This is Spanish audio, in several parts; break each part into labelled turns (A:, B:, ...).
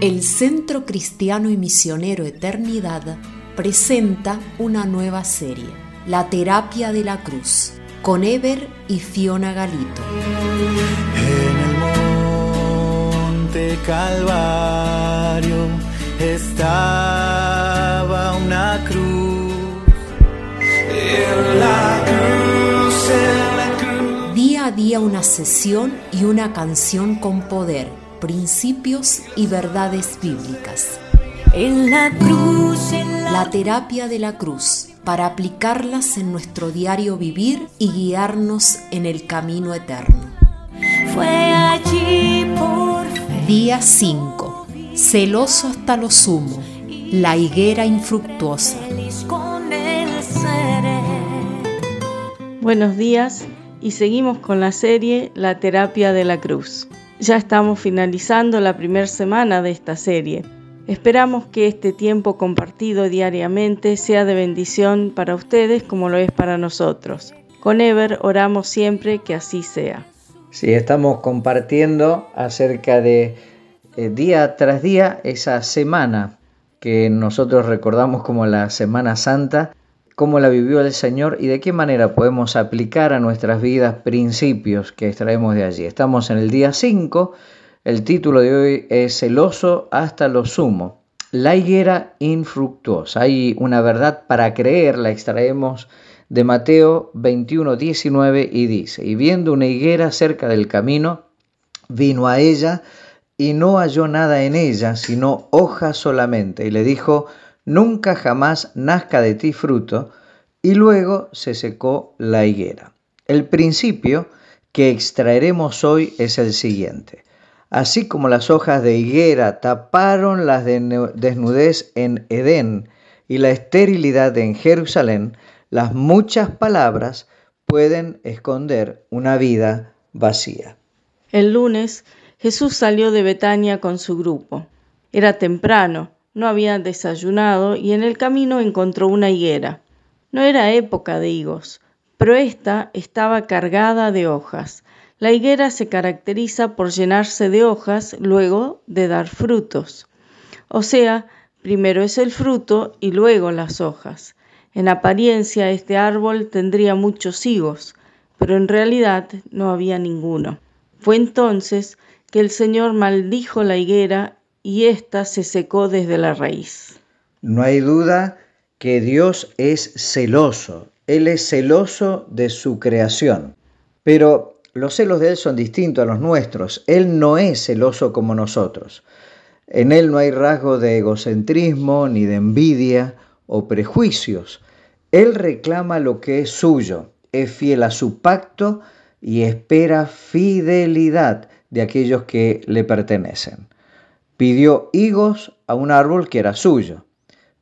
A: El Centro Cristiano y Misionero Eternidad presenta una nueva serie, La Terapia de la Cruz, con Ever y Fiona Galito.
B: En el monte Calvario estaba una cruz. En la cruz, en la cruz.
A: Día a día una sesión y una canción con poder, principios y verdades bíblicas.
C: En la cruz, en la,
A: La terapia de la cruz, para aplicarlas en nuestro diario vivir y guiarnos en el camino eterno.
C: fue allí por fe.
A: Día 5. Celoso hasta lo sumo. La higuera infructuosa.
D: Buenos días y seguimos con la serie La terapia de la cruz. Ya estamos finalizando la primera semana de esta serie. Esperamos que este tiempo compartido diariamente sea de bendición para ustedes como lo es para nosotros. Con Ever oramos siempre que así sea.
E: Sí, estamos compartiendo acerca de eh, día tras día esa semana que nosotros recordamos como la Semana Santa, cómo la vivió el Señor y de qué manera podemos aplicar a nuestras vidas principios que extraemos de allí. Estamos en el día 5, el título de hoy es Celoso hasta lo sumo. La higuera infructuosa. Hay una verdad para creer, la extraemos de Mateo 21, 19 y dice, y viendo una higuera cerca del camino, vino a ella y no halló nada en ella, sino hojas solamente, y le dijo, nunca jamás nazca de ti fruto, y luego se secó la higuera. El principio que extraeremos hoy es el siguiente. Así como las hojas de higuera taparon la desnudez en Edén y la esterilidad en Jerusalén, las muchas palabras pueden esconder una vida vacía.
D: El lunes Jesús salió de Betania con su grupo. Era temprano, no habían desayunado y en el camino encontró una higuera. No era época de higos, pero ésta estaba cargada de hojas. La higuera se caracteriza por llenarse de hojas luego de dar frutos. O sea, primero es el fruto y luego las hojas. En apariencia este árbol tendría muchos higos, pero en realidad no había ninguno. Fue entonces que el Señor maldijo la higuera y ésta se secó desde la raíz.
E: No hay duda que Dios es celoso. Él es celoso de su creación. Pero los celos de Él son distintos a los nuestros. Él no es celoso como nosotros. En Él no hay rasgo de egocentrismo, ni de envidia o prejuicios. Él reclama lo que es suyo, es fiel a su pacto y espera fidelidad de aquellos que le pertenecen. Pidió higos a un árbol que era suyo,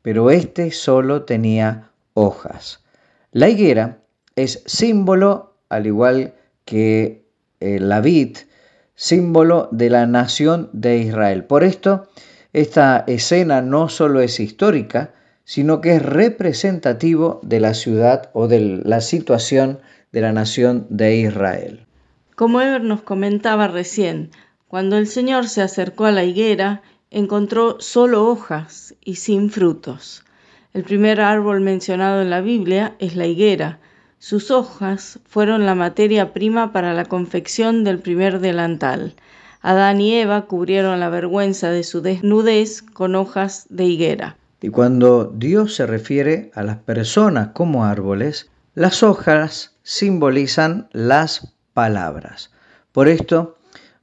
E: pero éste solo tenía hojas. La higuera es símbolo, al igual que eh, la vid, símbolo de la nación de Israel. Por esto, esta escena no solo es histórica, sino que es representativo de la ciudad o de la situación de la nación de Israel.
D: Como Ever nos comentaba recién, cuando el Señor se acercó a la higuera, encontró solo hojas y sin frutos. El primer árbol mencionado en la Biblia es la higuera. Sus hojas fueron la materia prima para la confección del primer delantal. Adán y Eva cubrieron la vergüenza de su desnudez con hojas de higuera.
E: Y cuando Dios se refiere a las personas como árboles, las hojas simbolizan las palabras. Por esto,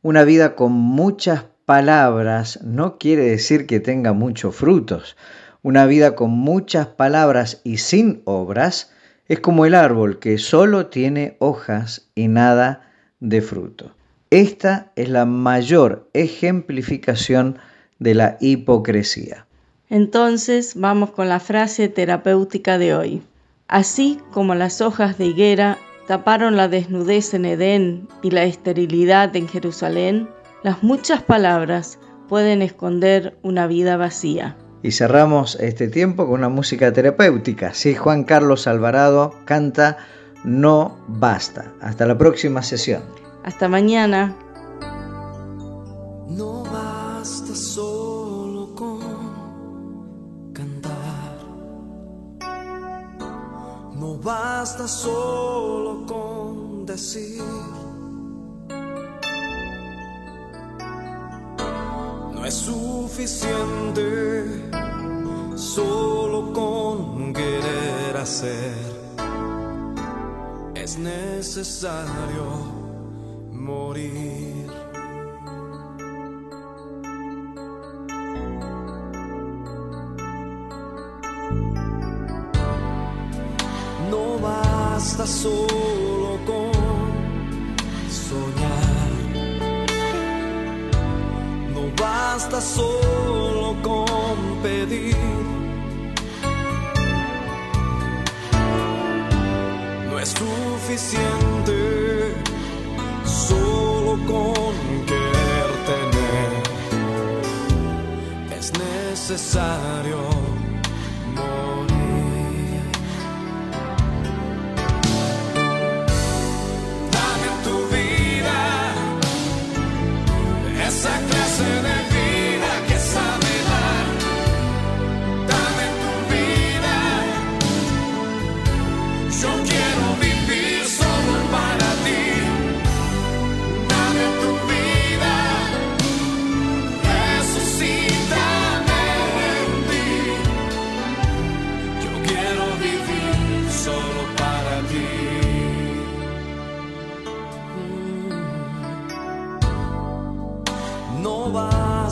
E: una vida con muchas palabras no quiere decir que tenga muchos frutos. Una vida con muchas palabras y sin obras es como el árbol que solo tiene hojas y nada de fruto. Esta es la mayor ejemplificación de la hipocresía.
D: Entonces vamos con la frase terapéutica de hoy. Así como las hojas de higuera taparon la desnudez en Edén y la esterilidad en Jerusalén, las muchas palabras pueden esconder una vida vacía.
E: Y cerramos este tiempo con una música terapéutica. Sí, Juan Carlos Alvarado canta No basta. Hasta la próxima sesión.
D: Hasta mañana.
B: No basta solo con decir. No es suficiente solo con querer hacer. Es necesario morir. basta solo con soñar, no basta solo con pedir. No es suficiente solo con querer tener, es necesario.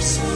B: yourself.